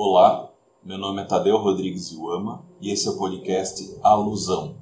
Olá, meu nome é Tadeu Rodrigues Iuama e esse é o podcast Alusão.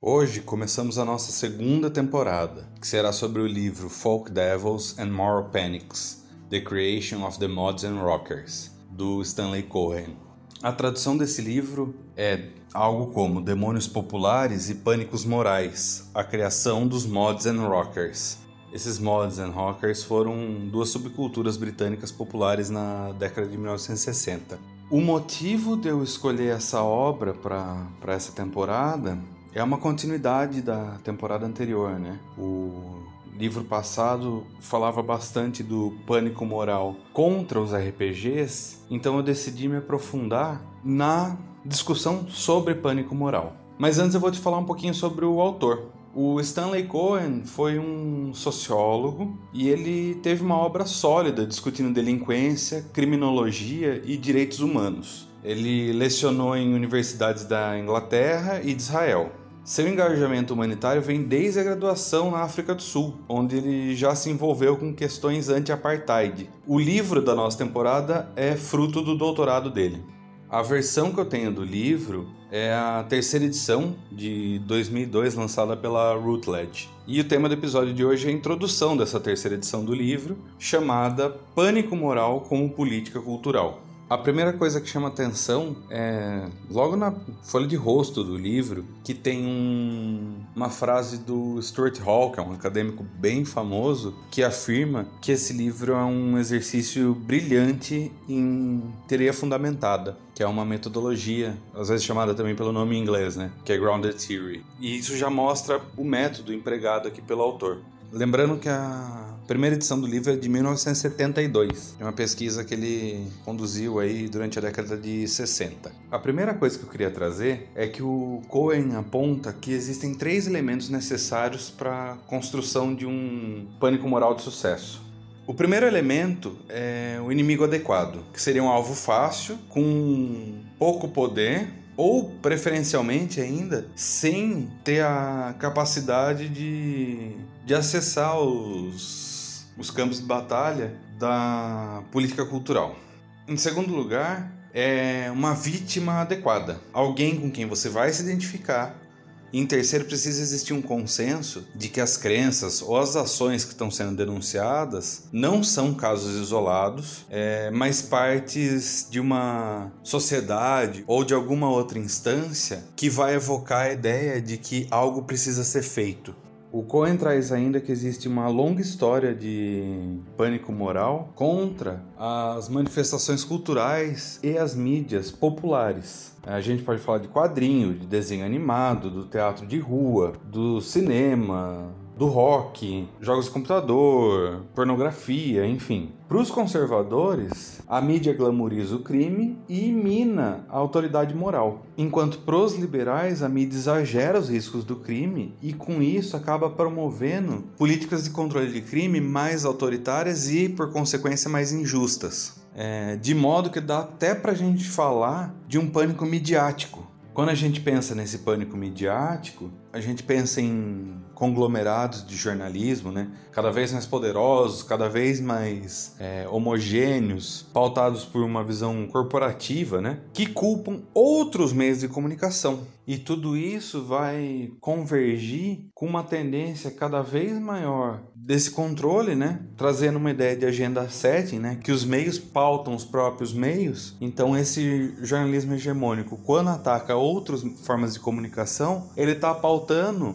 Hoje começamos a nossa segunda temporada, que será sobre o livro Folk Devils and Moral Panics: The Creation of the Mods and Rockers, do Stanley Cohen. A tradução desse livro é algo como Demônios Populares e Pânicos Morais: A Criação dos Mods and Rockers esses mods and rockers foram duas subculturas britânicas populares na década de 1960. O motivo de eu escolher essa obra para essa temporada é uma continuidade da temporada anterior, né? O livro passado falava bastante do pânico moral contra os RPGs, então eu decidi me aprofundar na discussão sobre pânico moral. Mas antes eu vou te falar um pouquinho sobre o autor. O Stanley Cohen foi um sociólogo e ele teve uma obra sólida discutindo delinquência, criminologia e direitos humanos. Ele lecionou em universidades da Inglaterra e de Israel. Seu engajamento humanitário vem desde a graduação na África do Sul, onde ele já se envolveu com questões anti-apartheid. O livro da nossa temporada é fruto do doutorado dele. A versão que eu tenho do livro é a terceira edição de 2002, lançada pela Routledge. E o tema do episódio de hoje é a introdução dessa terceira edição do livro, chamada Pânico Moral como Política Cultural. A primeira coisa que chama atenção é logo na folha de rosto do livro que tem um, uma frase do Stuart Hall, que é um acadêmico bem famoso, que afirma que esse livro é um exercício brilhante em teoria fundamentada, que é uma metodologia, às vezes chamada também pelo nome em inglês, né, que é grounded theory. E isso já mostra o método empregado aqui pelo autor. Lembrando que a primeira edição do livro é de 1972, é uma pesquisa que ele conduziu aí durante a década de 60. A primeira coisa que eu queria trazer é que o Cohen aponta que existem três elementos necessários para a construção de um pânico moral de sucesso. O primeiro elemento é o inimigo adequado, que seria um alvo fácil, com pouco poder ou preferencialmente ainda sem ter a capacidade de, de acessar os, os campos de batalha da política cultural. Em segundo lugar, é uma vítima adequada, alguém com quem você vai se identificar em terceiro, precisa existir um consenso de que as crenças ou as ações que estão sendo denunciadas não são casos isolados, é, mas partes de uma sociedade ou de alguma outra instância que vai evocar a ideia de que algo precisa ser feito. O Cohen traz ainda que existe uma longa história de pânico moral contra as manifestações culturais e as mídias populares. A gente pode falar de quadrinho, de desenho animado, do teatro de rua, do cinema, do rock, jogos de computador, pornografia, enfim. Para os conservadores, a mídia glamoriza o crime e mina a autoridade moral, enquanto para os liberais, a mídia exagera os riscos do crime e, com isso, acaba promovendo políticas de controle de crime mais autoritárias e, por consequência, mais injustas. É, de modo que dá até para a gente falar de um pânico midiático. Quando a gente pensa nesse pânico midiático, a gente pensa em conglomerados de jornalismo, né? Cada vez mais poderosos, cada vez mais é, homogêneos, pautados por uma visão corporativa, né? Que culpam outros meios de comunicação. E tudo isso vai convergir com uma tendência cada vez maior desse controle, né? Trazendo uma ideia de agenda setting, né? Que os meios pautam os próprios meios. Então esse jornalismo hegemônico, quando ataca outras formas de comunicação, ele está pautando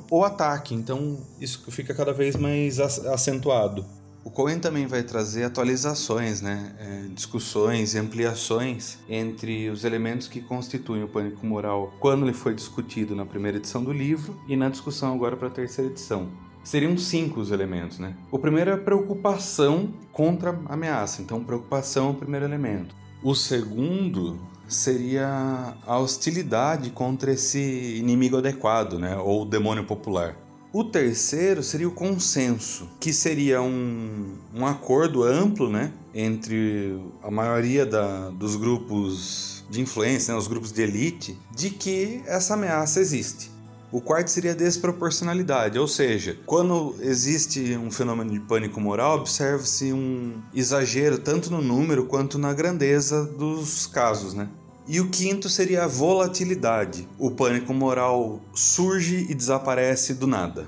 o ataque. Então então isso fica cada vez mais acentuado. O Cohen também vai trazer atualizações, né? É, discussões e ampliações entre os elementos que constituem o pânico moral quando ele foi discutido na primeira edição do livro e na discussão agora para a terceira edição. Seriam cinco os elementos, né? O primeiro é a preocupação contra a ameaça, então preocupação é o primeiro elemento. O segundo seria a hostilidade contra esse inimigo adequado, né? Ou demônio popular. O terceiro seria o consenso, que seria um, um acordo amplo né, entre a maioria da, dos grupos de influência, né, os grupos de elite, de que essa ameaça existe. O quarto seria a desproporcionalidade, ou seja, quando existe um fenômeno de pânico moral, observa-se um exagero tanto no número quanto na grandeza dos casos, né? E o quinto seria a volatilidade. O pânico moral surge e desaparece do nada.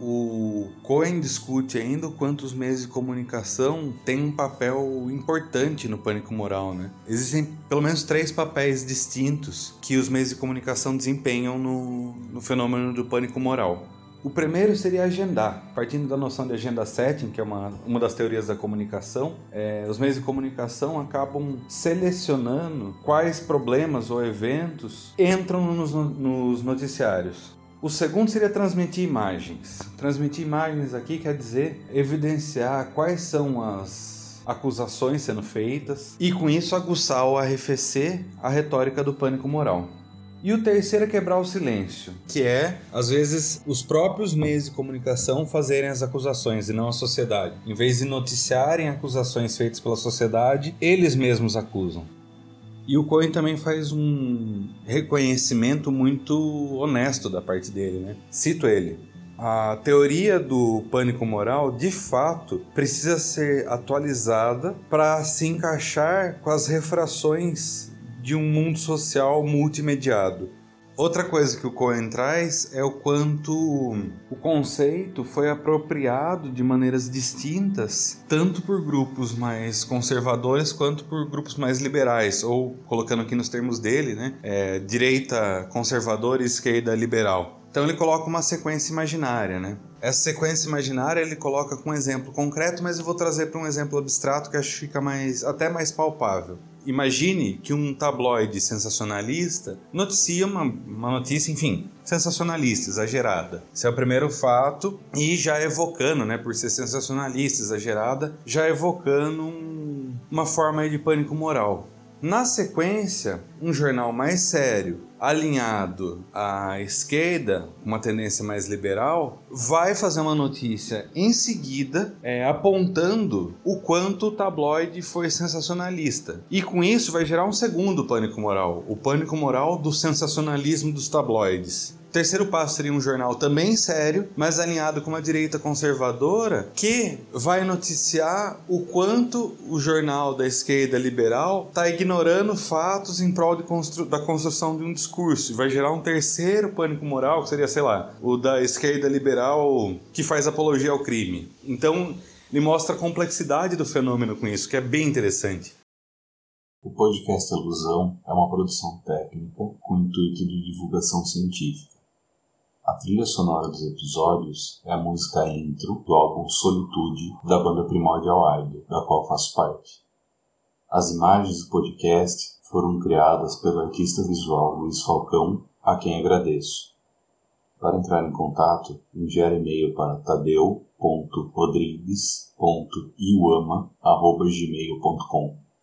O Cohen discute ainda o quanto os meios de comunicação têm um papel importante no pânico moral. Né? Existem pelo menos três papéis distintos que os meios de comunicação desempenham no, no fenômeno do pânico moral. O primeiro seria agendar, partindo da noção de agenda setting, que é uma, uma das teorias da comunicação. É, os meios de comunicação acabam selecionando quais problemas ou eventos entram nos, nos noticiários. O segundo seria transmitir imagens. Transmitir imagens aqui quer dizer evidenciar quais são as acusações sendo feitas e com isso aguçar ou arrefecer a retórica do pânico moral. E o terceiro é quebrar o silêncio, que é, às vezes, os próprios meios de comunicação fazerem as acusações e não a sociedade. Em vez de noticiarem acusações feitas pela sociedade, eles mesmos acusam. E o Cohen também faz um reconhecimento muito honesto da parte dele, né? Cito ele. A teoria do pânico moral, de fato, precisa ser atualizada para se encaixar com as refrações de um mundo social multimediado. Outra coisa que o Cohen traz é o quanto o conceito foi apropriado de maneiras distintas, tanto por grupos mais conservadores quanto por grupos mais liberais, ou colocando aqui nos termos dele, né, é, direita conservadora e esquerda liberal. Então ele coloca uma sequência imaginária, né? Essa sequência imaginária ele coloca com um exemplo concreto, mas eu vou trazer para um exemplo abstrato que acho que fica mais até mais palpável. Imagine que um tabloide sensacionalista noticia uma, uma notícia, enfim, sensacionalista, exagerada. Esse é o primeiro fato e já evocando, né, por ser sensacionalista, exagerada, já evocando um, uma forma de pânico moral. Na sequência, um jornal mais sério, alinhado à esquerda, uma tendência mais liberal, vai fazer uma notícia em seguida é, apontando o quanto o tabloide foi sensacionalista. E com isso vai gerar um segundo pânico moral, o pânico moral do sensacionalismo dos tabloides. O terceiro passo seria um jornal também sério, mas alinhado com uma direita conservadora, que vai noticiar o quanto o jornal da esquerda liberal está ignorando fatos em prol constru da construção de um discurso. E vai gerar um terceiro pânico moral, que seria, sei lá, o da esquerda liberal que faz apologia ao crime. Então, ele mostra a complexidade do fenômeno com isso, que é bem interessante. O podcast Ilusão é uma produção técnica com intuito de divulgação científica. A trilha sonora dos episódios é a música intro do álbum Solitude da banda Primordial Idol, da qual faço parte. As imagens do podcast foram criadas pelo artista visual Luiz Falcão, a quem agradeço. Para entrar em contato, enviar e-mail para tadeu.rodrigues.iuama.gmail.com